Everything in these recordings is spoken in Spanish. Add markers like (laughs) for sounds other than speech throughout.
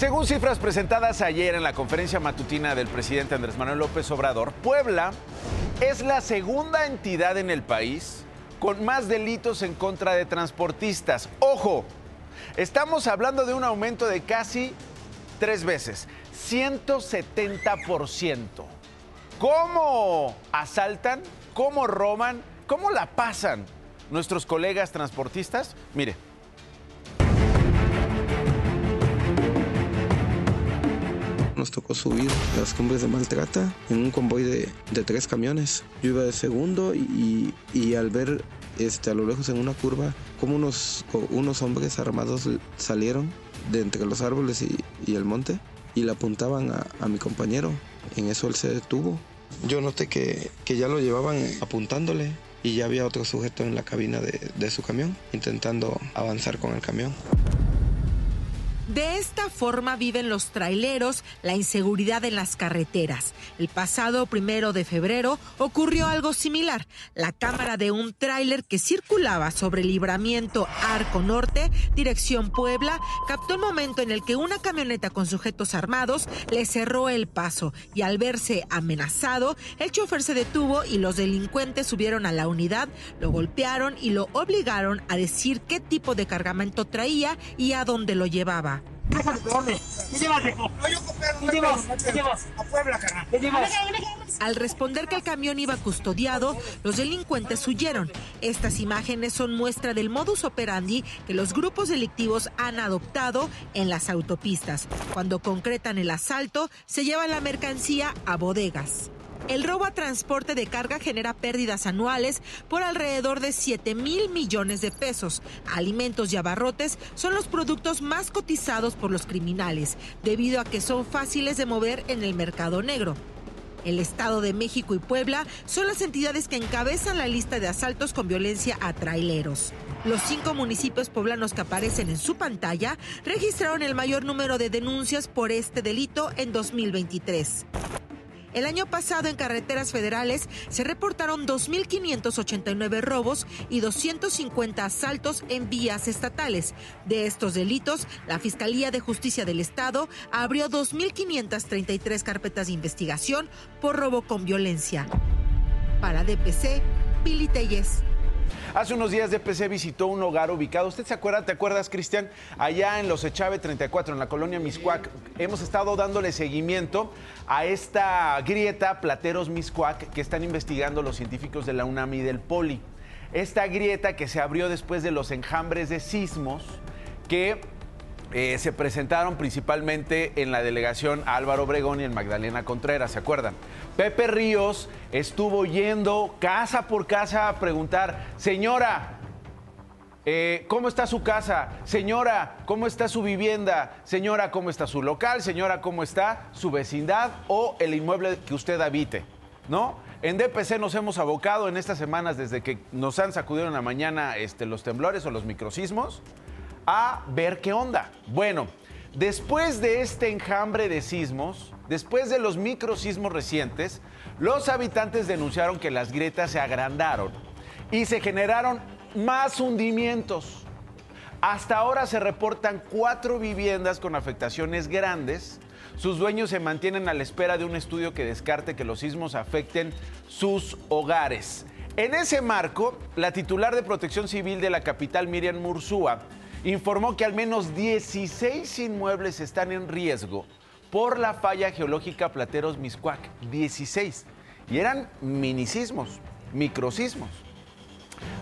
Según cifras presentadas ayer en la conferencia matutina del presidente Andrés Manuel López Obrador, Puebla es la segunda entidad en el país con más delitos en contra de transportistas. Ojo, estamos hablando de un aumento de casi tres veces, 170%. ¿Cómo asaltan? ¿Cómo roban? ¿Cómo la pasan nuestros colegas transportistas? Mire. Nos tocó subir las cumbres de Maltrata en un convoy de, de tres camiones. Yo iba de segundo y, y al ver este, a lo lejos en una curva como unos, unos hombres armados salieron de entre los árboles y, y el monte y le apuntaban a, a, mi compañero. En eso él se detuvo. Yo noté que, que ya lo llevaban apuntándole y ya había otro sujeto en la cabina de, de su camión intentando avanzar con el camión. De esta forma viven los traileros la inseguridad en las carreteras. El pasado primero de febrero ocurrió algo similar. La cámara de un tráiler que circulaba sobre el libramiento Arco Norte, dirección Puebla, captó el momento en el que una camioneta con sujetos armados le cerró el paso y al verse amenazado, el chofer se detuvo y los delincuentes subieron a la unidad, lo golpearon y lo obligaron a decir qué tipo de cargamento traía y a dónde lo llevaba. Al responder que el camión iba custodiado, los delincuentes huyeron. Estas imágenes son muestra del modus operandi que los grupos delictivos han adoptado en las autopistas. Cuando concretan el asalto, se llevan la mercancía a bodegas. El robo a transporte de carga genera pérdidas anuales por alrededor de 7 mil millones de pesos. Alimentos y abarrotes son los productos más cotizados por los criminales, debido a que son fáciles de mover en el mercado negro. El Estado de México y Puebla son las entidades que encabezan la lista de asaltos con violencia a traileros. Los cinco municipios poblanos que aparecen en su pantalla registraron el mayor número de denuncias por este delito en 2023. El año pasado en carreteras federales se reportaron 2.589 robos y 250 asaltos en vías estatales. De estos delitos, la Fiscalía de Justicia del Estado abrió 2.533 carpetas de investigación por robo con violencia. Para DPC, Pili Telles. Hace unos días DPC visitó un hogar ubicado, ¿usted se acuerda? ¿Te acuerdas, Cristian? Allá en los Echave 34, en la colonia Miscuac. Hemos estado dándole seguimiento a esta grieta Plateros Miscuac que están investigando los científicos de la UNAM y del Poli. Esta grieta que se abrió después de los enjambres de sismos que eh, se presentaron principalmente en la delegación Álvaro Obregón y en Magdalena Contreras, ¿se acuerdan? Pepe Ríos estuvo yendo casa por casa a preguntar, señora, eh, ¿cómo está su casa? Señora, ¿cómo está su vivienda? Señora, ¿cómo está su local? Señora, ¿cómo está su vecindad o el inmueble que usted habite? ¿No? En DPC nos hemos abocado en estas semanas desde que nos han sacudido en la mañana este, los temblores o los microsismos a ver qué onda. Bueno, después de este enjambre de sismos, después de los microsismos recientes, los habitantes denunciaron que las grietas se agrandaron y se generaron más hundimientos. Hasta ahora se reportan cuatro viviendas con afectaciones grandes. Sus dueños se mantienen a la espera de un estudio que descarte que los sismos afecten sus hogares. En ese marco, la titular de Protección Civil de la capital, Miriam Mursúa, informó que al menos 16 inmuebles están en riesgo por la falla geológica Plateros Miscuac. 16. Y eran minisismos, microsismos.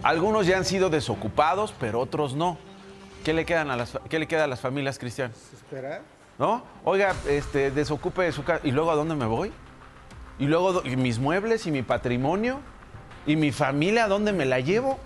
Algunos ya han sido desocupados, pero otros no. ¿Qué le, quedan a las, qué le queda a las familias, Cristian? Esperar. ¿No? Oiga, este, desocupe su casa. ¿Y luego a dónde me voy? ¿Y luego y mis muebles y mi patrimonio? ¿Y mi familia a dónde me la llevo?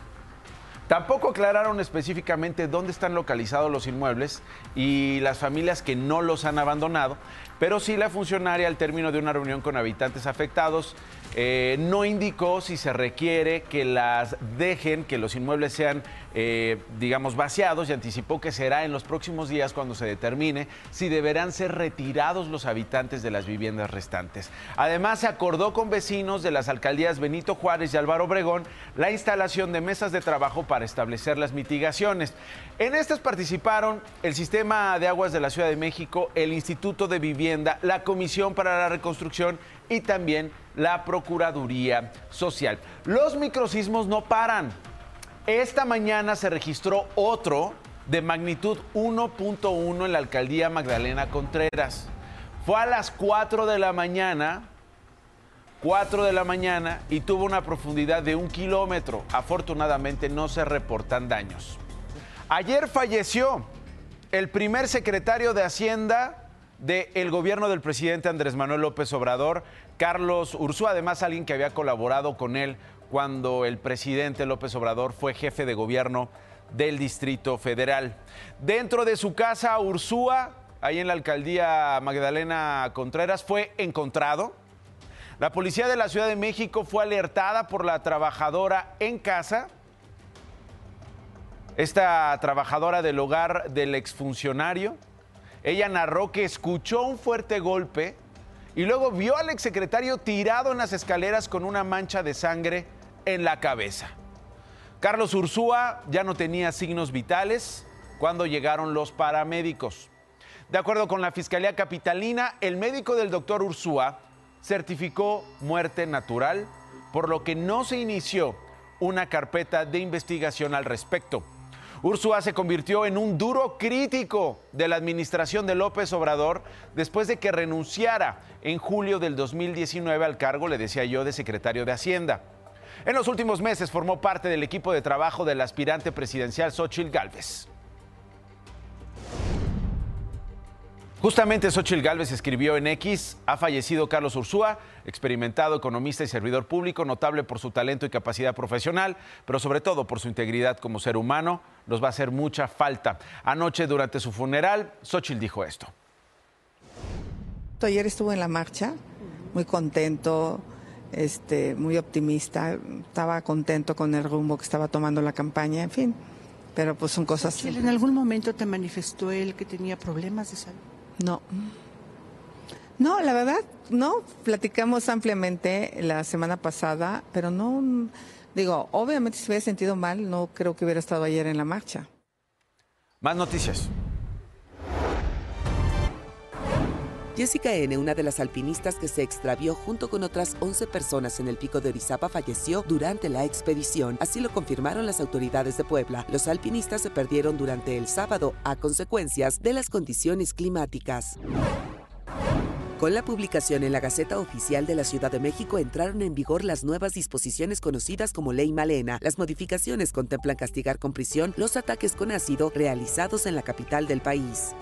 Tampoco aclararon específicamente dónde están localizados los inmuebles y las familias que no los han abandonado, pero sí la funcionaria al término de una reunión con habitantes afectados eh, no indicó si se requiere que las dejen, que los inmuebles sean, eh, digamos, vaciados y anticipó que será en los próximos días cuando se determine si deberán ser retirados los habitantes de las viviendas restantes. Además, se acordó con vecinos de las alcaldías Benito Juárez y Álvaro Obregón la instalación de mesas de trabajo para establecer las mitigaciones. En estas participaron el Sistema de Aguas de la Ciudad de México, el Instituto de Vivienda, la Comisión para la Reconstrucción y también la Procuraduría Social. Los microsismos no paran. Esta mañana se registró otro de magnitud 1.1 en la alcaldía Magdalena Contreras. Fue a las 4 de la mañana, 4 de la mañana y tuvo una profundidad de un kilómetro. Afortunadamente no se reportan daños. Ayer falleció el primer secretario de Hacienda del gobierno del presidente Andrés Manuel López Obrador, Carlos Ursúa, además alguien que había colaborado con él cuando el presidente López Obrador fue jefe de gobierno del Distrito Federal. Dentro de su casa, Ursúa, ahí en la alcaldía Magdalena Contreras, fue encontrado. La policía de la Ciudad de México fue alertada por la trabajadora en casa. Esta trabajadora del hogar del exfuncionario, ella narró que escuchó un fuerte golpe y luego vio al exsecretario tirado en las escaleras con una mancha de sangre en la cabeza. Carlos Ursúa ya no tenía signos vitales cuando llegaron los paramédicos. De acuerdo con la Fiscalía Capitalina, el médico del doctor Ursúa certificó muerte natural, por lo que no se inició una carpeta de investigación al respecto. Ursúa se convirtió en un duro crítico de la administración de López Obrador después de que renunciara en julio del 2019 al cargo, le decía yo, de secretario de Hacienda. En los últimos meses formó parte del equipo de trabajo del aspirante presidencial Xochitl Gálvez. Justamente Xochitl Gálvez escribió en X, ha fallecido Carlos Ursúa, experimentado economista y servidor público, notable por su talento y capacidad profesional, pero sobre todo por su integridad como ser humano, nos va a hacer mucha falta. Anoche durante su funeral, Xochitl dijo esto. Ayer estuvo en la marcha, muy contento, este, muy optimista, estaba contento con el rumbo que estaba tomando la campaña, en fin, pero pues son cosas... ¿En algún momento te manifestó él que tenía problemas de salud? No. No, la verdad, no, platicamos ampliamente la semana pasada, pero no, digo, obviamente si hubiera sentido mal, no creo que hubiera estado ayer en la marcha. Más noticias. Jessica N., una de las alpinistas que se extravió junto con otras 11 personas en el pico de Orizaba, falleció durante la expedición. Así lo confirmaron las autoridades de Puebla. Los alpinistas se perdieron durante el sábado a consecuencias de las condiciones climáticas. Con la publicación en la Gaceta Oficial de la Ciudad de México entraron en vigor las nuevas disposiciones conocidas como Ley Malena. Las modificaciones contemplan castigar con prisión los ataques con ácido realizados en la capital del país.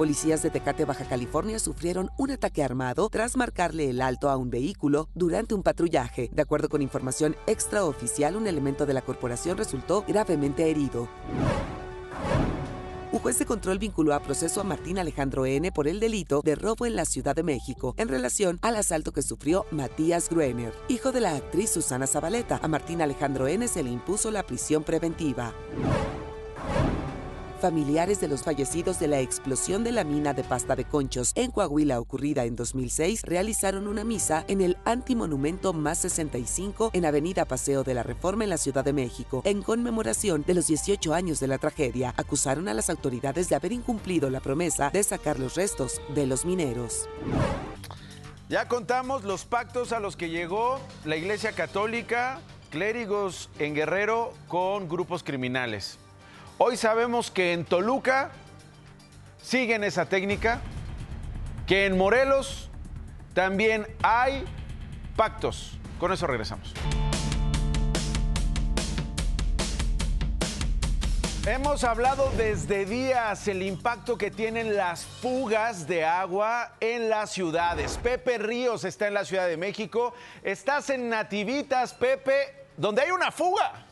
Policías de Tecate, Baja California, sufrieron un ataque armado tras marcarle el alto a un vehículo durante un patrullaje. De acuerdo con información extraoficial, un elemento de la corporación resultó gravemente herido. Un juez de control vinculó a proceso a Martín Alejandro N. por el delito de robo en la Ciudad de México en relación al asalto que sufrió Matías Gruener, hijo de la actriz Susana Zabaleta. A Martín Alejandro N. se le impuso la prisión preventiva. Familiares de los fallecidos de la explosión de la mina de pasta de conchos en Coahuila ocurrida en 2006 realizaron una misa en el antimonumento más 65 en Avenida Paseo de la Reforma en la Ciudad de México en conmemoración de los 18 años de la tragedia. Acusaron a las autoridades de haber incumplido la promesa de sacar los restos de los mineros. Ya contamos los pactos a los que llegó la Iglesia Católica, clérigos en Guerrero con grupos criminales. Hoy sabemos que en Toluca siguen esa técnica, que en Morelos también hay pactos. Con eso regresamos. Hemos hablado desde días el impacto que tienen las fugas de agua en las ciudades. Pepe Ríos está en la Ciudad de México. Estás en Nativitas, Pepe, donde hay una fuga.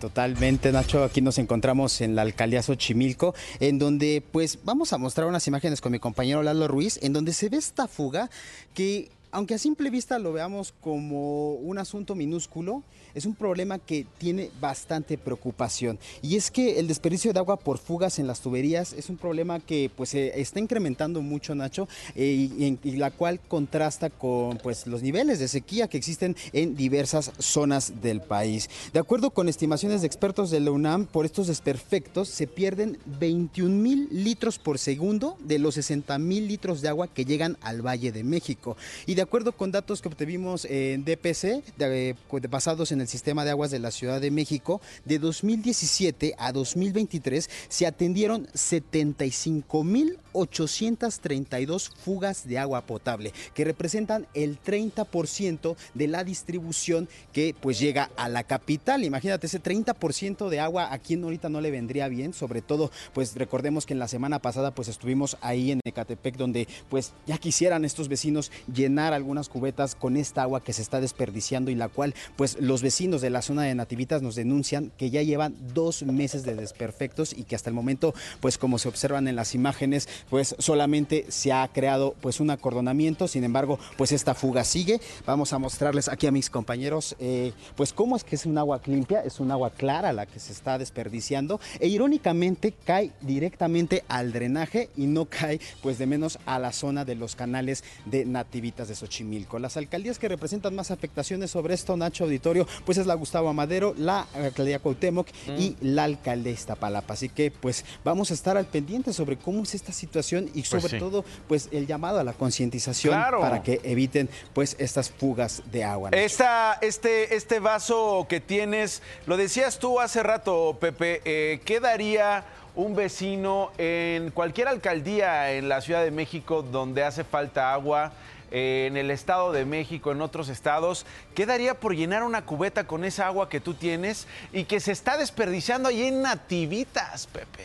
Totalmente, Nacho. Aquí nos encontramos en la alcaldía Xochimilco, en donde, pues, vamos a mostrar unas imágenes con mi compañero Lalo Ruiz, en donde se ve esta fuga que aunque a simple vista lo veamos como un asunto minúsculo, es un problema que tiene bastante preocupación. Y es que el desperdicio de agua por fugas en las tuberías es un problema que pues se está incrementando mucho, Nacho, eh, y, la cual contrasta con pues los niveles de sequía que existen en diversas zonas del país. De acuerdo con estimaciones de expertos de la UNAM, por estos desperfectos se pierden 21 mil litros por segundo de los 60 mil litros de agua que llegan al Valle de México. Y de acuerdo con datos que obtuvimos en DPC, de, basados en el sistema de aguas de la Ciudad de México, de 2017 a 2023 se atendieron 75 mil 832 fugas de agua potable, que representan el 30% de la distribución que pues llega a la capital. Imagínate, ese 30% de agua a quien ahorita no le vendría bien, sobre todo pues recordemos que en la semana pasada pues estuvimos ahí en Ecatepec donde pues ya quisieran estos vecinos llenar algunas cubetas con esta agua que se está desperdiciando y la cual pues los vecinos de la zona de Nativitas nos denuncian que ya llevan dos meses de desperfectos y que hasta el momento pues como se observan en las imágenes pues solamente se ha creado pues un acordonamiento, sin embargo pues esta fuga sigue. Vamos a mostrarles aquí a mis compañeros eh, pues cómo es que es un agua limpia, es un agua clara la que se está desperdiciando e irónicamente cae directamente al drenaje y no cae pues de menos a la zona de los canales de Nativitas de Xochimilco. Las alcaldías que representan más afectaciones sobre esto, Nacho Auditorio, pues es la Gustavo Amadero, la alcaldía Cuauhtémoc y la alcaldía Iztapalapa. Así que pues vamos a estar al pendiente sobre cómo es esta situación y sobre Pues sí. todo pues el llamado a la concientización Claro. para que eviten pues estas fugas de agua. Esta, este, este vaso que tienes, lo decías tú hace rato, Pepe, eh, ¿qué daría un vecino en cualquier alcaldía en la Ciudad de México donde hace falta agua? eh, en el Estado de México, en otros estados, ¿qué daría por llenar una cubeta con esa agua que tú tienes y que se está desperdiciando ahí en Nativitas, Pepe?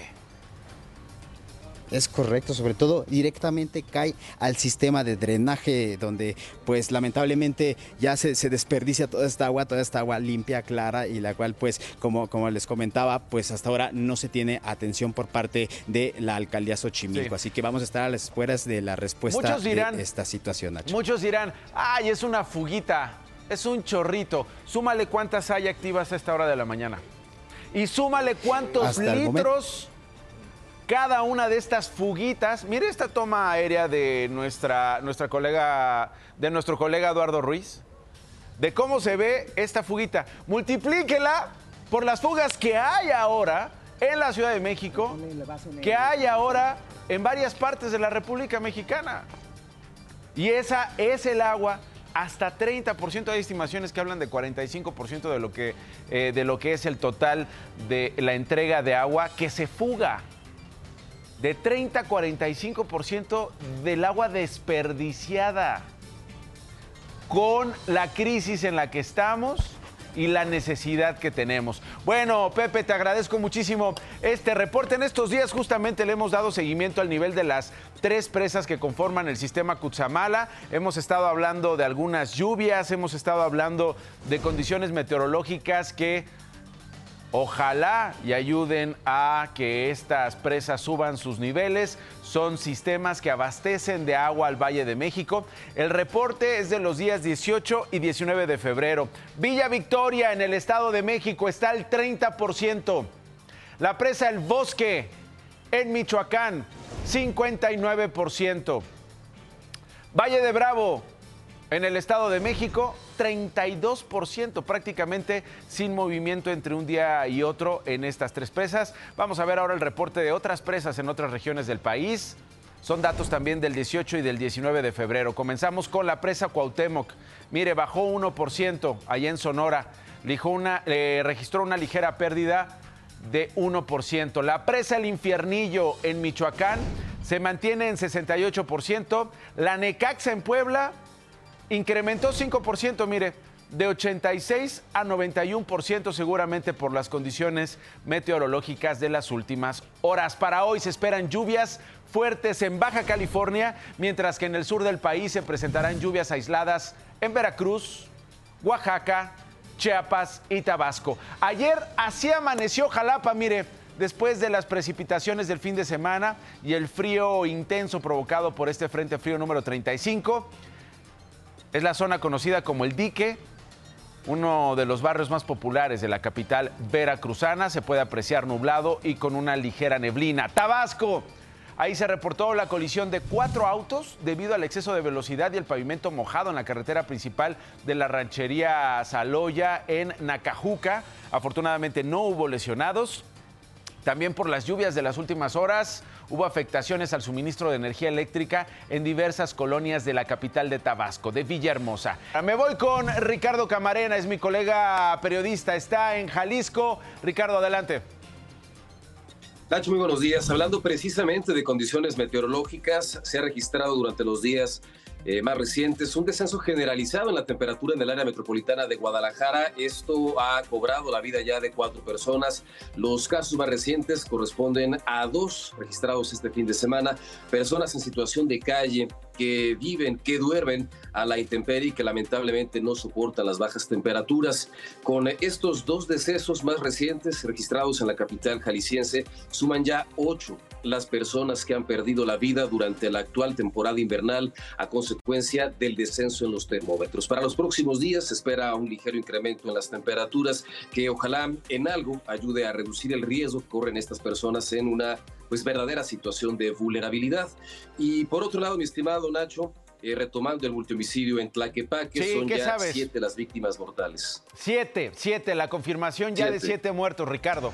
Es correcto, sobre todo directamente cae al sistema de drenaje donde pues lamentablemente ya se, se desperdicia toda esta agua, toda esta agua limpia, clara y la cual pues como, como les comentaba pues hasta ahora no se tiene atención por parte de la alcaldía Xochimilco. Sí. Así que vamos a estar a las esperas de la respuesta dirán- de esta situación, Nacho. Muchos dirán, ay, es una fuguita, es un chorrito. Súmale cuántas hay activas a esta hora de la mañana. Y súmale cuántos Hasta litros cada una de estas fuguitas. Mire esta toma aérea de nuestra, nuestra colega, de nuestro colega Eduardo Ruiz. De cómo se ve esta fuguita. Multiplíquela por las fugas que hay ahora en la Ciudad de México, que hay ahora en varias partes de la República Mexicana. Y esa es el agua. Hasta 30%, hay estimaciones que hablan de 45% de lo, que, eh, de lo que es el total de la entrega de agua que se fuga. De 30 a 45% del agua desperdiciada. Con la crisis en la que estamos y la necesidad que tenemos. Bueno, Pepe, te agradezco muchísimo este reporte. En estos días justamente le hemos dado seguimiento al nivel de las tres presas que conforman el sistema Cutzamala. Hemos estado hablando de algunas lluvias, hemos estado hablando de condiciones meteorológicas que Ojalá y ayuden a que estas presas suban sus niveles. Son sistemas que abastecen de agua al Valle de México. El reporte es de los días 18 y 19 de febrero. Villa Victoria en el Estado de México está al 30%. La presa El Bosque en Michoacán, 59%. Valle de Bravo, en el Estado de México, 32%, prácticamente sin movimiento entre un día y otro en estas tres presas. Vamos a ver ahora el reporte de otras presas en otras regiones del país. Son datos también del 18 y del 19 de febrero. Comenzamos con la presa Cuauhtémoc. Mire, bajó 1% allá en Sonora. Una- registró una ligera pérdida de 1%. La presa El Infiernillo en Michoacán se mantiene en 68%. La Necaxa en Puebla incrementó 5%, mire, de 86 a 91% seguramente por las condiciones meteorológicas de las últimas horas. Para hoy se esperan lluvias fuertes en Baja California, mientras que en el sur del país se presentarán lluvias aisladas en Veracruz, Oaxaca, Chiapas y Tabasco. Ayer así amaneció Jalapa, mire, después de las precipitaciones del fin de semana y el frío intenso provocado por este Frente Frío número 35 Es la zona conocida como el Dique, uno de los barrios más populares de la capital veracruzana. Se puede apreciar nublado y con una ligera neblina. Tabasco. Ahí se reportó la colisión de cuatro autos debido al exceso de velocidad y el pavimento mojado en la carretera principal de la ranchería Saloya en Nacajuca. Afortunadamente no hubo lesionados. También por las lluvias de las últimas horas hubo afectaciones al suministro de energía eléctrica en diversas colonias de la capital de Tabasco, de Villahermosa. Me voy con Ricardo Camarena, es mi colega periodista, está en Jalisco. Ricardo, adelante. Nacho, muy buenos días. Hablando precisamente de condiciones meteorológicas, se ha registrado durante los días eh, más recientes, un descenso generalizado en la temperatura en el área metropolitana de Guadalajara. Esto ha cobrado la vida ya de cuatro personas. Los casos más recientes corresponden a dos registrados este fin de semana, personas en situación de calle que viven, que duermen a la intemperie y que lamentablemente no soportan las bajas temperaturas. Con estos dos decesos más recientes registrados en la capital jalisciense, suman ya ocho las personas que han perdido la vida durante la actual temporada invernal a consecuencia del descenso en los termómetros. Para los próximos días se espera un ligero incremento en las temperaturas que ojalá en algo ayude a reducir el riesgo que corren estas personas en una pues verdadera situación de vulnerabilidad. Y por otro lado, mi estimado Nacho, eh, retomando el multihomicidio en Tlaquepaque, son ya siete las víctimas mortales. Siete, siete, la confirmación ya de siete muertos, Ricardo.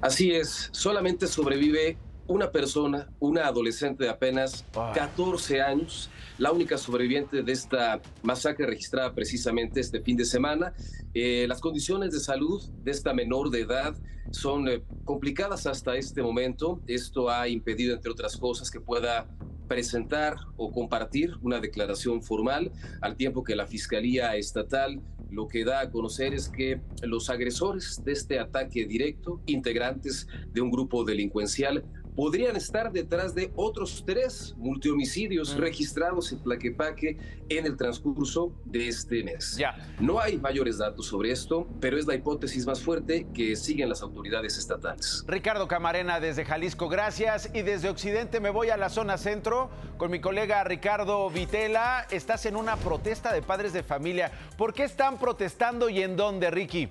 Así es, solamente sobrevive una persona, una adolescente de apenas 14 años, la única sobreviviente de esta masacre registrada precisamente este fin de semana. Eh, las condiciones de salud de esta menor de edad son eh, complicadas hasta este momento. Esto ha impedido, entre otras cosas, que pueda presentar o compartir una declaración formal, al tiempo que la Fiscalía Estatal lo que da a conocer es que los agresores de este ataque directo, integrantes de un grupo delincuencial, podrían estar detrás de otros tres multihomicidios registrados en Plaquepaque en el transcurso de este mes. Ya. No hay mayores datos sobre esto, pero es la hipótesis más fuerte que siguen las autoridades estatales. Ricardo Camarena desde Jalisco, gracias. Y desde Occidente me voy a la zona centro con mi colega Ricardo Vitela. Estás en una protesta de padres de familia. ¿Por qué están protestando y en dónde, Ricky?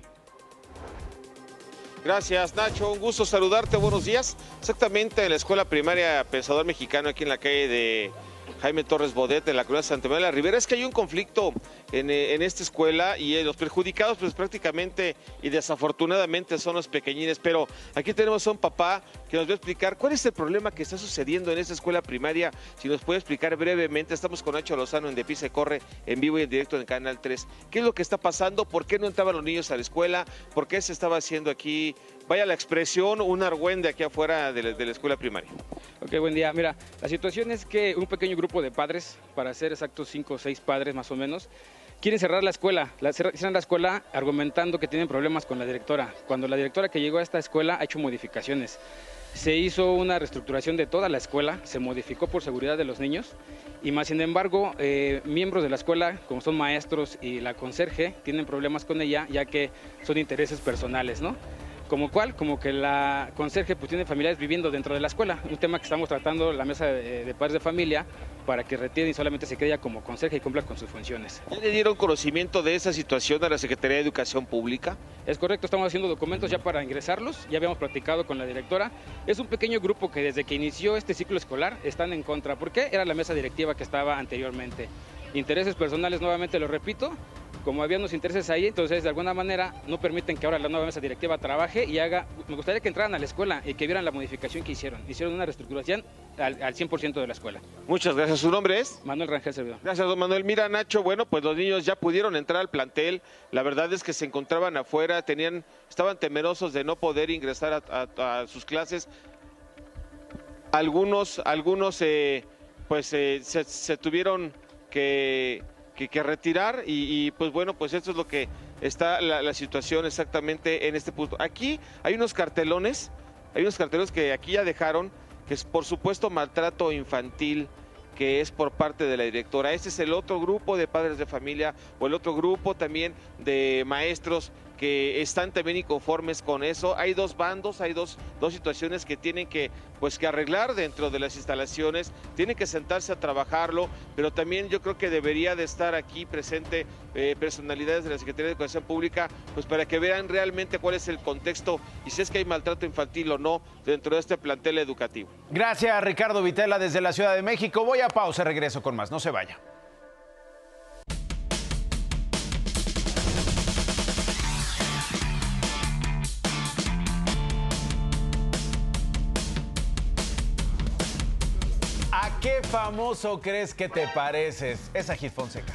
Gracias, Nacho. Un gusto saludarte. Buenos días. Exactamente en la escuela primaria Pensador Mexicano, aquí en la calle de Jaime Torres Bodet, en la colonia Santa María de la Ribera. Es que hay un conflicto eh, en, esta escuela y eh, los perjudicados, pues prácticamente y desafortunadamente son los pequeñines. Pero aquí tenemos a un papá que nos va a explicar cuál es el problema que está sucediendo en esta escuela primaria. Si nos puede explicar brevemente, estamos con Nacho Lozano en De Pisa Corre, en vivo y en directo en Canal 3. ¿Qué es lo que está pasando? ¿Por qué no entraban los niños a la escuela? ¿Por qué se estaba haciendo aquí, vaya la expresión, un argüende aquí afuera de la, escuela primaria? Ok, buen día. Mira, la situación es que un pequeño grupo de padres, para ser exactos cinco o seis padres más o menos, quieren cerrar la escuela. La, cierran la escuela argumentando que tienen problemas con la directora. Cuando la directora que llegó a esta escuela ha hecho modificaciones. Se hizo una reestructuración de toda la escuela, se modificó por seguridad de los niños y más sin embargo eh, miembros de la escuela, como son maestros y la conserje, tienen problemas con ella ya que son intereses personales, ¿no? Como cual, como que la conserje pues, tiene familiares viviendo dentro de la escuela, un tema que estamos tratando la mesa de, padres de familia para que retiene y solamente se quede como conserje y cumpla con sus funciones. ¿Ya le dieron conocimiento de esa situación a la Secretaría de Educación Pública? Es correcto, estamos haciendo documentos ya para ingresarlos, ya habíamos platicado con la directora. Es un pequeño grupo que desde que inició este ciclo escolar están en contra. ¿Por qué? Era la mesa directiva que estaba anteriormente. Intereses personales, nuevamente lo repito, como había unos intereses ahí, entonces de alguna manera no permiten que ahora la nueva mesa directiva trabaje y haga, me gustaría que entraran a la escuela y que vieran la modificación que hicieron. Hicieron una reestructuración al, 100% de la escuela. Muchas gracias. ¿Su nombre es? Manuel Rangel Servidor. Gracias, don Manuel. Mira, Nacho, bueno, pues los niños ya pudieron entrar al plantel. La verdad es que se encontraban afuera, tenían, estaban temerosos de no poder ingresar a, sus clases. Algunos, algunos, eh, pues eh, se tuvieron que que, retirar y, pues bueno, pues esto es lo que está la, situación exactamente en este punto. Aquí hay unos cartelones, hay unos cartelones que aquí ya dejaron, que es por supuesto maltrato infantil que es por parte de la directora. Este es el otro grupo de padres de familia o el otro grupo también de maestros que están también inconformes con eso. Hay dos bandos, hay dos, dos situaciones que tienen que, pues, que arreglar dentro de las instalaciones, tienen que sentarse a trabajarlo, pero también yo creo que debería de estar aquí presente eh, personalidades de la Secretaría de Educación Pública, pues para que vean realmente cuál es el contexto y si es que hay maltrato infantil o no dentro de este plantel educativo. Gracias, Ricardo Vitela, desde la Ciudad de México. Voy a pausa, regreso con más. No se vaya. Famoso crees que te pareces? Es a Gil Fonseca.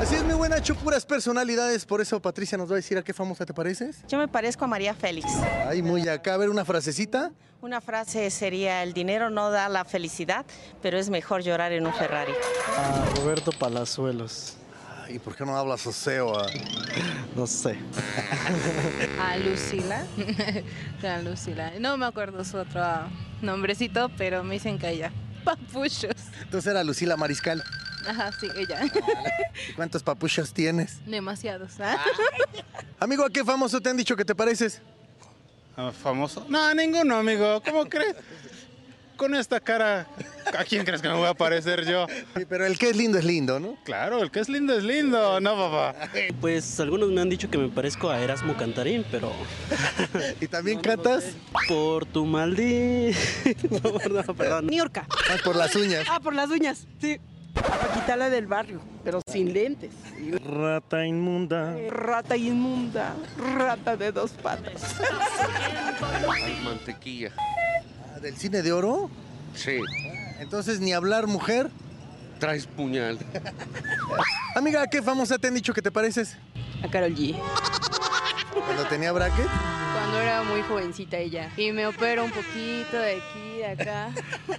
Así es, mi buena, hecho puras personalidades. Por eso Patricia nos va a decir a qué famosa te pareces. Yo me parezco a María Félix. Ay, muy acá. A ver, una frasecita. Una frase sería, el dinero no da la felicidad, pero es mejor llorar en un Ferrari. A Roberto Palazuelos. ¿Y por qué no hablas oseo? a- (laughs) No sé. (laughs) A Lucila. a (laughs) Lucila. No me acuerdo su otro nombrecito, pero me dicen que ella. Papuchos. Entonces era Lucila Mariscal. Ajá, sí, ella. ¿Y cuántos papuchos tienes? Demasiados. ¿ah? Amigo, ¿a qué famoso te han dicho que te pareces? ¿Famoso? No, ninguno, amigo. ¿Cómo crees? Con esta cara, ¿a quién crees que me voy a parecer yo? Sí, pero el que es lindo es lindo, ¿no? Claro, el que es lindo es lindo, ¿no, papá? Pues algunos me han dicho que me parezco a Erasmo Cantarín, pero. (laughs) ¿Y también cantas? Por tu maldito. (laughs) No, perdón, perdón. Niurka. Ah, por las uñas. Ah, por las uñas, sí. A Paquita la del barrio, pero sin lentes. Rata inmunda. Rata inmunda, rata de dos patas. mantequilla. Ah, ¿Del cine de oro? Sí. Entonces, ni hablar, mujer. Traes puñal. Amiga, ¿a qué famosa te han dicho que te pareces? A Carol G. Cuando tenía bracket. Cuando era muy jovencita ella. Y me opero un poquito de aquí, acá.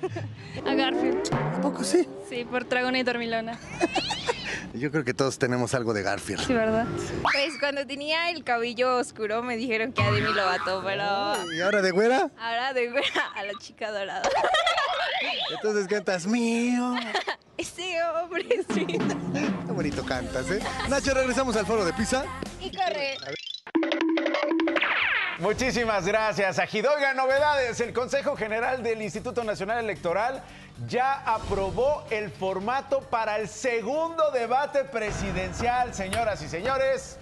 (laughs) A Garfield. ¿A poco sí? Sí, por Dragona y Dormilona. (laughs) Yo creo que todos tenemos algo de Garfield. Sí, ¿verdad? Pues cuando tenía el cabello oscuro me dijeron que a Demi Lovato, pero ¿Y ahora de güera? ahora de güera a la chica dorada. (laughs) Entonces cantas mío. Ese hombre, sí. Qué bonito cantas, ¿eh? Nacho, regresamos al foro de Pisa. Y corre. Muchísimas gracias, Ajid. Oiga, novedades. El Consejo General del Instituto Nacional Electoral ya aprobó el formato para el segundo debate presidencial, señoras y señores.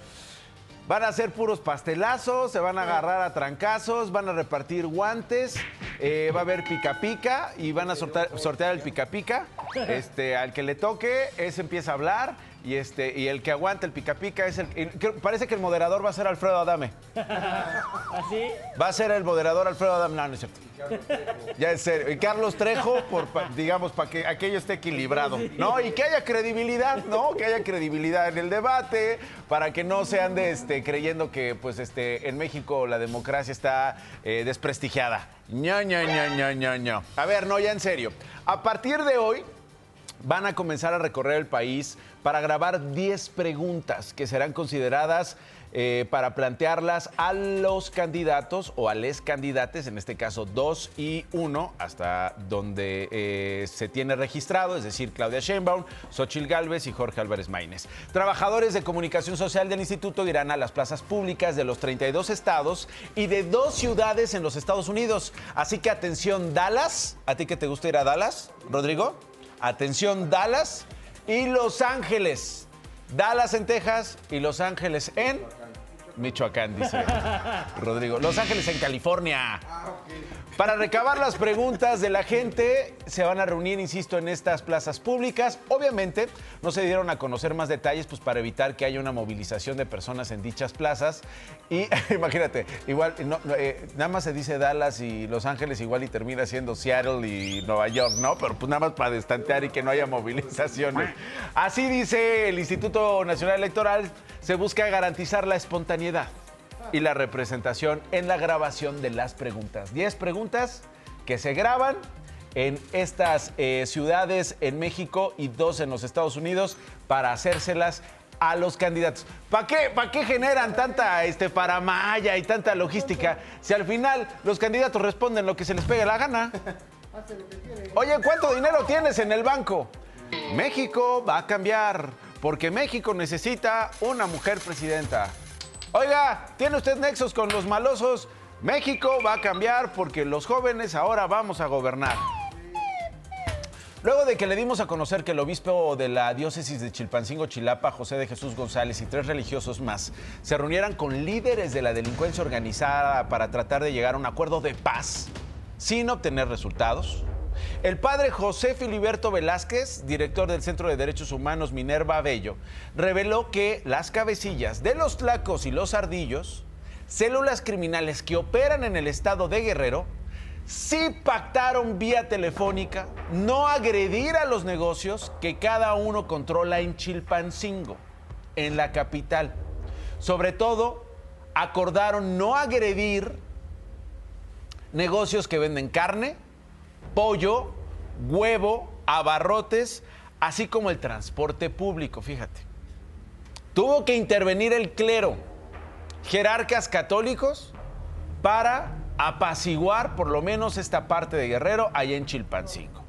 Van a ser puros pastelazos, se van a agarrar a trancazos, van a repartir guantes, eh, va a haber pica pica y van a sortear el pica pica. Este, al que le toque, ese empieza a hablar y, este, y el que aguanta el pica pica es el... creo- parece que el moderador va a ser Alfredo Adame. (laughs) ¿Así? Va a ser el moderador Alfredo Adame. No, no es cierto. Ya es serio. Y Carlos Trejo, por, digamos, para que aquello esté equilibrado. ¿No? Y que haya credibilidad, ¿no? Que haya credibilidad en el debate, para que no se ande este, creyendo que pues, este, en México la democracia está eh, desprestigiada. ño, ño, ño, ño, ño. A ver, no, ya en serio. A partir de hoy, van a comenzar a recorrer el país para grabar 10 preguntas que serán consideradas eh, para plantearlas a los candidatos o a les candidates, en este caso 2 y 1, hasta donde eh, se tiene registrado, es decir, Claudia Sheinbaum, Xochil Gálvez y Jorge Álvarez Maínez. Trabajadores de comunicación social del instituto irán a las plazas públicas de los 32 estados y de dos ciudades en los Estados Unidos. Así que atención, Dallas, ¿a ti que te gusta ir a Dallas, Rodrigo? Atención, Dallas y Los Ángeles. Dallas en Texas y Los Ángeles en Michoacán, dice (laughs) Rodrigo. Los Ángeles en California. Para recabar las preguntas de la gente, se van a reunir, insisto, en estas plazas públicas. Obviamente, no se dieron a conocer más detalles, pues para evitar que haya una movilización de personas en dichas plazas. Y (laughs) imagínate, igual, eh, nada más se dice Dallas y Los Ángeles, igual y termina siendo Seattle y Nueva York, ¿no? Pero pues nada más para destantear y que no haya movilizaciones. Así dice el Instituto Nacional Electoral, se busca garantizar la espontaneidad y la representación en la grabación de las preguntas. 10 preguntas que se graban en estas eh, ciudades en México y dos en los Estados Unidos para hacérselas a los candidatos. ¿Para qué, ¿Para qué generan tanta este, paramaya y tanta logística si al final los candidatos responden lo que se les pegue la gana? Oye, ¿cuánto dinero tienes en el banco? México va a cambiar porque México necesita una mujer presidenta. Oiga, ¿tiene usted nexos con los malosos? México va a cambiar porque los jóvenes ahora vamos a gobernar. Luego de que le dimos a conocer que el obispo de la diócesis de Chilpancingo, Chilapa, José de Jesús González y tres religiosos más se reunieran con líderes de la delincuencia organizada para tratar de llegar a un acuerdo de paz sin obtener resultados, el padre José Filiberto Velázquez, director del Centro de Derechos Humanos Minerva Bello, reveló que las cabecillas de los tlacos y los ardillos, células criminales que operan en el estado de Guerrero, sí pactaron vía telefónica no agredir a los negocios que cada uno controla en Chilpancingo, en la capital. Sobre todo, acordaron no agredir negocios que venden carne, pollo, huevo, abarrotes, así como el transporte público, fíjate. Tuvo que intervenir el clero, jerarcas católicos, para apaciguar por lo menos esta parte de Guerrero allá en Chilpancingo.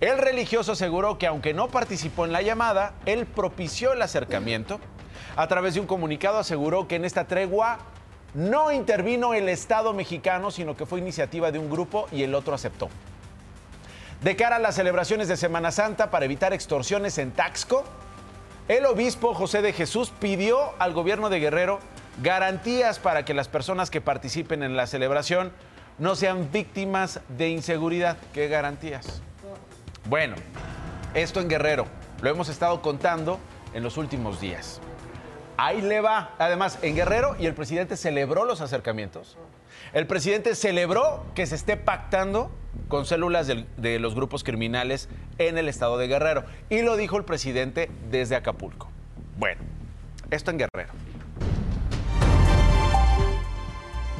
El religioso aseguró que aunque no participó en la llamada, él propició el acercamiento. A través de un comunicado aseguró que en esta tregua no intervino el Estado mexicano, sino que fue iniciativa de un grupo y el otro aceptó. De cara a las celebraciones de Semana Santa para evitar extorsiones en Taxco, el obispo José de Jesús pidió al gobierno de Guerrero garantías para que las personas que participen en la celebración no sean víctimas de inseguridad. ¿Qué garantías? Bueno, esto en Guerrero lo hemos estado contando en los últimos días. Ahí le va. Además, en Guerrero y el presidente celebró los acercamientos. El presidente celebró que se esté pactando con células de los grupos criminales en el estado de Guerrero. Y lo dijo el presidente desde Acapulco. Bueno, esto en Guerrero.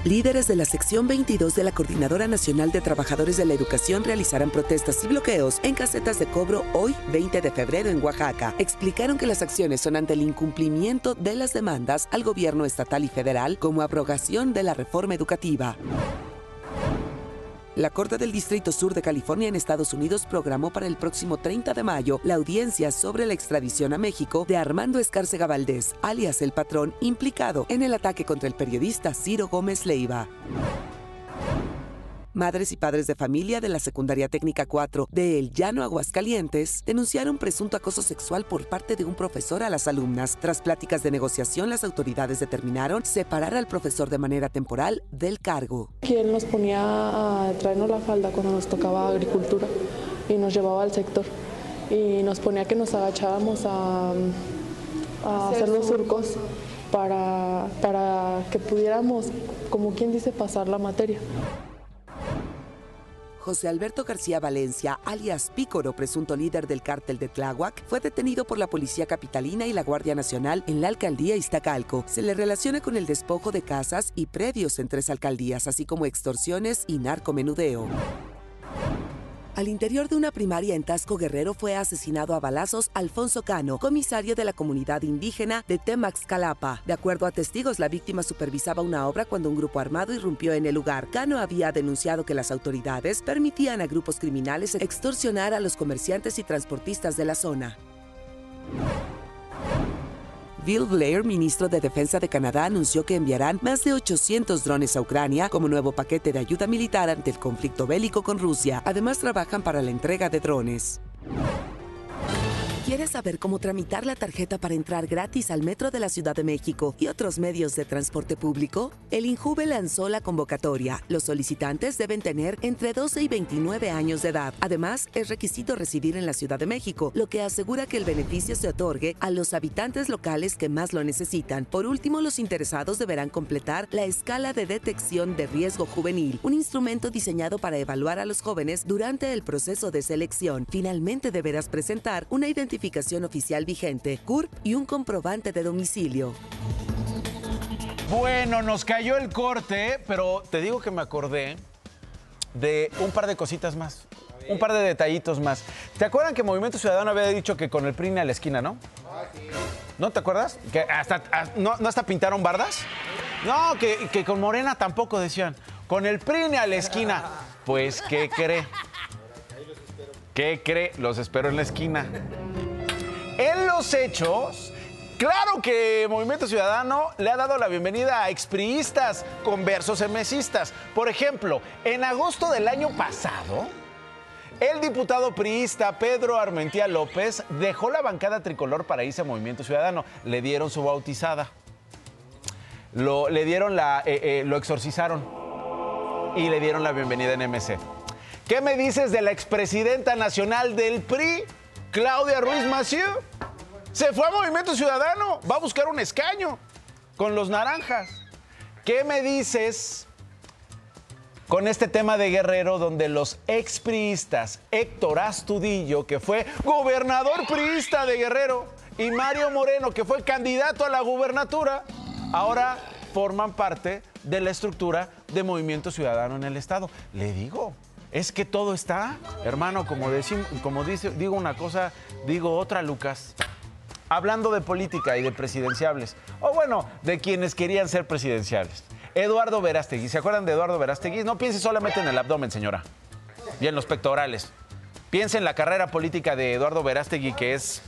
Líderes de la sección 22 de la Coordinadora Nacional de Trabajadores de la Educación realizarán protestas y bloqueos en casetas de cobro hoy, 20 de febrero, en Oaxaca. Explicaron que las acciones son ante el incumplimiento de las demandas al gobierno estatal y federal como abrogación de la reforma educativa. La Corte del Distrito Sur de California en Estados Unidos programó para el próximo 30 de mayo la audiencia sobre la extradición a México de Armando Escárcega Valdés, alias el patrón, implicado en el ataque contra el periodista Ciro Gómez Leiva. Madres y padres de familia de la Secundaria Técnica 4 de El Llano Aguascalientes denunciaron presunto acoso sexual por parte de un profesor a las alumnas. Tras pláticas de negociación, las autoridades determinaron separar al profesor de manera temporal del cargo. Quien nos ponía a traernos la falda cuando nos tocaba agricultura y nos llevaba al sector. Y nos ponía que nos agachábamos a, a hacer los surcos para, para que pudiéramos, como quien dice, pasar la materia. José Alberto García Valencia, alias Pícoro, presunto líder del cártel de Tláhuac, fue detenido por la Policía Capitalina y la Guardia Nacional en la alcaldía Iztacalco. Se le relaciona con el despojo de casas y predios en tres alcaldías, así como extorsiones y narcomenudeo. Al interior de una primaria en Tasco Guerrero fue asesinado a balazos Alfonso Cano, comisario de la comunidad indígena de Temaxcalapa. De acuerdo a testigos, la víctima supervisaba una obra cuando un grupo armado irrumpió en el lugar. Cano había denunciado que las autoridades permitían a grupos criminales extorsionar a los comerciantes y transportistas de la zona. Bill Blair, ministro de Defensa de Canadá, anunció que enviarán más de 800 drones a Ucrania como nuevo paquete de ayuda militar ante el conflicto bélico con Rusia. Además, trabajan para la entrega de drones. ¿Quieres saber cómo tramitar la tarjeta para entrar gratis al Metro de la Ciudad de México y otros medios de transporte público? El INJUVE lanzó la convocatoria. Los solicitantes deben tener entre 12 y 29 años de edad. Además, es requisito residir en la Ciudad de México, lo que asegura que el beneficio se otorgue a los habitantes locales que más lo necesitan. Por último, los interesados deberán completar la escala de detección de riesgo juvenil, un instrumento diseñado para evaluar a los jóvenes durante el proceso de selección. Finalmente deberás presentar una identificación oficial vigente, CURP y un comprobante de domicilio. Bueno, nos cayó el corte, pero te digo que me acordé de un par de cositas más. Un par de detallitos más. ¿Te acuerdan que Movimiento Ciudadano había dicho que con el PRI a la esquina, no? ¿No te acuerdas? Que hasta, a- no, ¿no hasta pintaron bardas? No, que, que con Morena tampoco decían. Con el PRI a la esquina. Pues, ¿qué cree? ¿Qué cree? Los espero en la esquina. En los hechos, Claro que Movimiento Ciudadano le ha dado la bienvenida a expriistas, conversos emesistas. Por ejemplo, en agosto del año pasado, el diputado priista Pedro Armentía López dejó la bancada tricolor para irse a Movimiento Ciudadano. Le dieron su bautizada. Lo, le dieron la, eh, eh, lo exorcizaron y le dieron la bienvenida en MC. ¿Qué me dices de la expresidenta nacional del PRI, Claudia Ruiz Massieu? Se fue a Movimiento Ciudadano, va a buscar un escaño con los naranjas. ¿Qué me dices con este tema de Guerrero donde los expriistas Héctor Astudillo, que fue gobernador priista de Guerrero, y Mario Moreno, que fue candidato a la gubernatura, ahora forman parte de la estructura de Movimiento Ciudadano en el Estado? Le digo, es que todo está, hermano, como, decimos, como digo una cosa, digo otra, Lucas. Hablando de política y de presidenciables, o bueno, de quienes querían ser presidenciables. Eduardo Verástegui, ¿se acuerdan de Eduardo Verástegui? No piense solamente en el abdomen, señora, y en los pectorales. Piense en la carrera política de Eduardo Verástegui, que es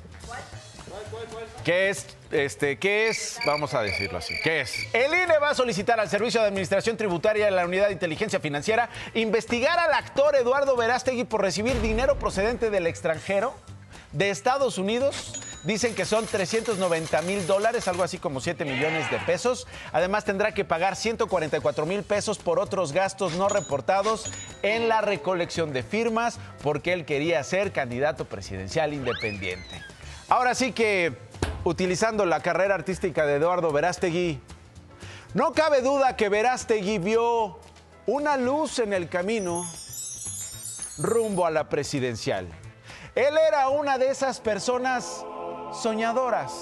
¿Qué es? Este, ¿Qué es? Vamos a decirlo así. ¿Qué es? El INE va a solicitar al Servicio de Administración Tributaria de la Unidad de Inteligencia Financiera investigar al actor Eduardo Verástegui por recibir dinero procedente del extranjero de Estados Unidos. Dicen que son 390 mil dólares, algo así como 7 millones de pesos. Además tendrá que pagar 144 mil pesos por otros gastos no reportados en la recolección de firmas porque él quería ser candidato presidencial independiente. Ahora sí que, utilizando la carrera artística de Eduardo Verástegui, no cabe duda que Verástegui vio una luz en el camino rumbo a la presidencial. Él era una de esas personas soñadoras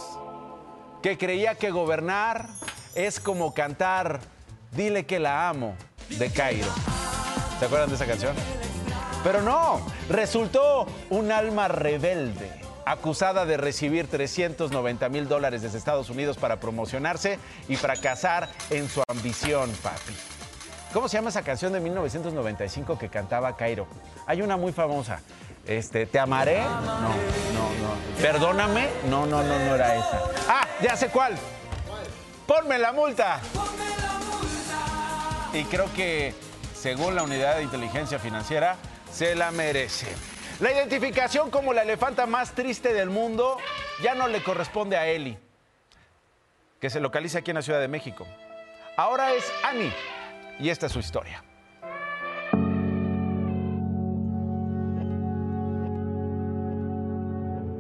que creía que gobernar es como cantar Dile que la amo de Cairo. ¿Se acuerdan de esa canción? Pero no, resultó un alma rebelde, acusada de recibir 390 mil dólares desde Estados Unidos para promocionarse y fracasar en su ambición, papi. ¿Cómo se llama esa canción de 1995 que cantaba Cairo? Hay una muy famosa. Este, ¿te amaré? No, no, no. Perdóname. No, no, no, no era esa. Ah, ya sé cuál. Ponme la multa. Y creo que, según la unidad de inteligencia financiera, se la merece. La identificación como la elefanta más triste del mundo ya no le corresponde a Eli, que se localiza aquí en la Ciudad de México. Ahora es Annie y esta es su historia.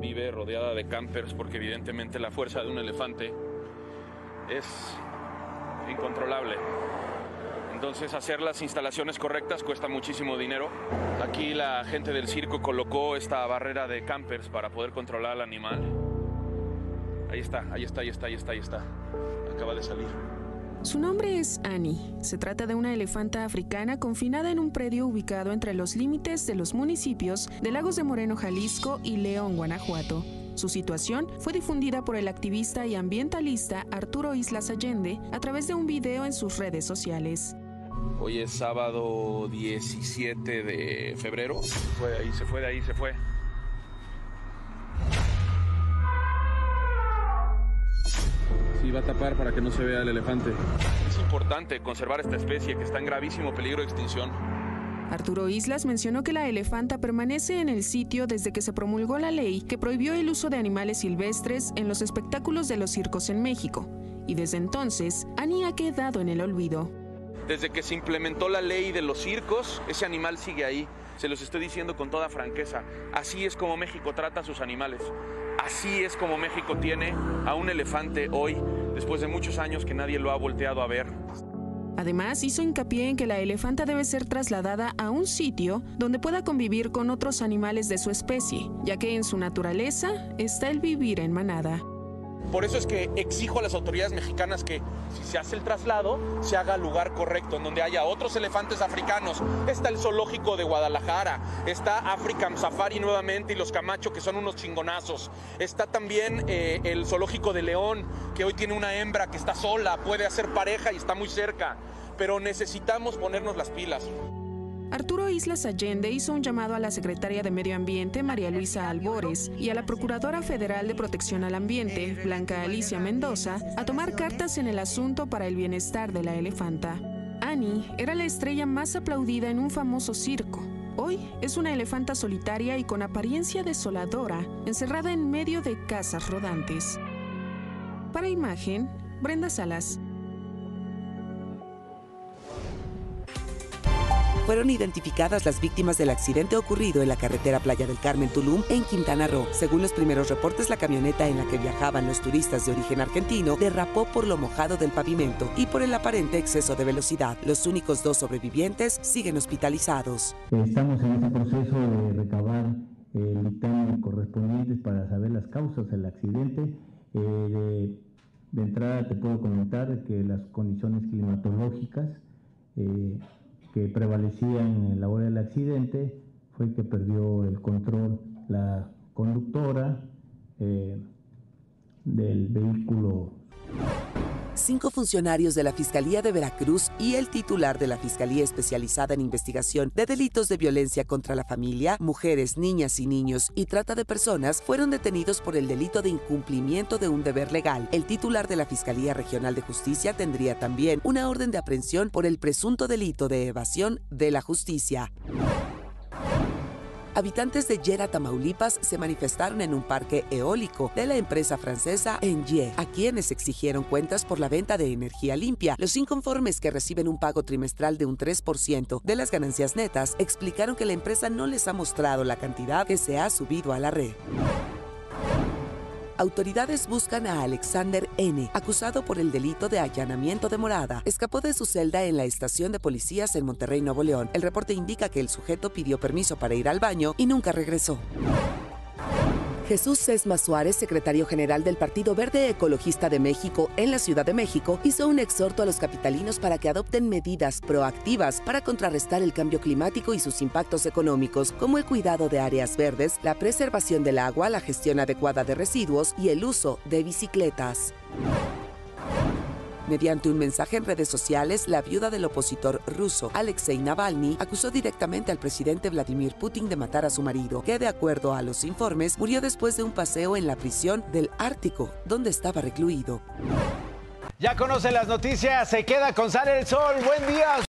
Vive rodeada de campers porque evidentemente la fuerza de un elefante es incontrolable. Entonces hacer las instalaciones correctas cuesta muchísimo dinero. Aquí la gente del circo colocó esta barrera de campers para poder controlar al animal. Ahí está, ahí está, ahí está, ahí está, ahí está. Acaba de salir. Su nombre es Annie. Se trata de una elefanta africana confinada en un predio ubicado entre los límites de los municipios de Lagos de Moreno, Jalisco y León, Guanajuato. Su situación fue difundida por el activista y ambientalista Arturo Islas Allende a través de un video en sus redes sociales. Hoy es sábado 17 de febrero. Se fue de ahí, se fue de ahí, se fue. Sí, va a tapar para que no se vea el elefante. Es importante conservar esta especie que está en gravísimo peligro de extinción. Arturo Islas mencionó que la elefanta permanece en el sitio desde que se promulgó la ley que prohibió el uso de animales silvestres en los espectáculos de los circos en México. Y desde entonces, Annie ha quedado en el olvido. Desde que se implementó la ley de los circos, ese animal sigue ahí. Se los estoy diciendo con toda franqueza. Así es como México trata a sus animales. Así es como México tiene a un elefante hoy, después de muchos años que nadie lo ha volteado a ver. Además, hizo hincapié en que la elefanta debe ser trasladada a un sitio donde pueda convivir con otros animales de su especie, ya que en su naturaleza está el vivir en manada. Por eso es que exijo a las autoridades mexicanas que si se hace el traslado, se haga al lugar correcto, en donde haya otros elefantes africanos. Está el zoológico de Guadalajara, está African Safari nuevamente y los Camacho, que son unos chingonazos. Está también eh, el zoológico de León, que hoy tiene una hembra que está sola, puede hacer pareja y está muy cerca. Pero necesitamos ponernos las pilas. Arturo Islas Allende hizo un llamado a la secretaria de Medio Ambiente, María Luisa Albores, y a la Procuradora Federal de Protección al Ambiente, Blanca Alicia Mendoza, a tomar cartas en el asunto para el bienestar de la elefanta. Annie era la estrella más aplaudida en un famoso circo. Hoy es una elefanta solitaria y con apariencia desoladora, encerrada en medio de casas rodantes. Para imagen, Brenda Salas. Fueron identificadas las víctimas del accidente ocurrido en la carretera Playa del Carmen Tulum en Quintana Roo. Según los primeros reportes, la camioneta en la que viajaban los turistas de origen argentino derrapó por lo mojado del pavimento y por el aparente exceso de velocidad. Los únicos dos sobrevivientes siguen hospitalizados. Estamos en este proceso de recabar el dictamen correspondiente para saber las causas del accidente. Eh, de, de, entrada te puedo comentar que las condiciones climatológicas eh, que prevalecían en la hora del accidente fue que perdió el control la conductora eh, del vehículo. Cinco funcionarios de la Fiscalía de Veracruz y el titular de la Fiscalía Especializada en Investigación de Delitos de Violencia contra la Familia, Mujeres, Niñas y Niños y Trata de Personas fueron detenidos por el delito de incumplimiento de un deber legal. El titular de la Fiscalía Regional de Justicia tendría también una orden de aprehensión por el presunto delito de evasión de la justicia. Habitantes de Yera, Tamaulipas, se manifestaron en un parque eólico de la empresa francesa Engie, a quienes exigieron cuentas por la venta de energía limpia. Los inconformes que reciben un pago trimestral de un 3% de las ganancias netas explicaron que la empresa no les ha mostrado la cantidad que se ha subido a la red. Autoridades buscan a Alexander N., acusado por el delito de allanamiento de morada. Escapó de su celda en la estación de policías en Monterrey, Nuevo León. El reporte indica que el sujeto pidió permiso para ir al baño y nunca regresó. Jesús Sesma Suárez, secretario general del Partido Verde Ecologista de México en la Ciudad de México, hizo un exhorto a los capitalinos para que adopten medidas proactivas para contrarrestar el cambio climático y sus impactos económicos, como el cuidado de áreas verdes, la preservación del agua, la gestión adecuada de residuos y el uso de bicicletas. Mediante un mensaje en redes sociales, la viuda del opositor ruso Alexei Navalny acusó directamente al presidente Vladimir Putin de matar a su marido, que de acuerdo a los informes murió después de un paseo en la prisión del Ártico, donde estaba recluido. Ya conoce las noticias, se queda con Sale el Sol. Buen día.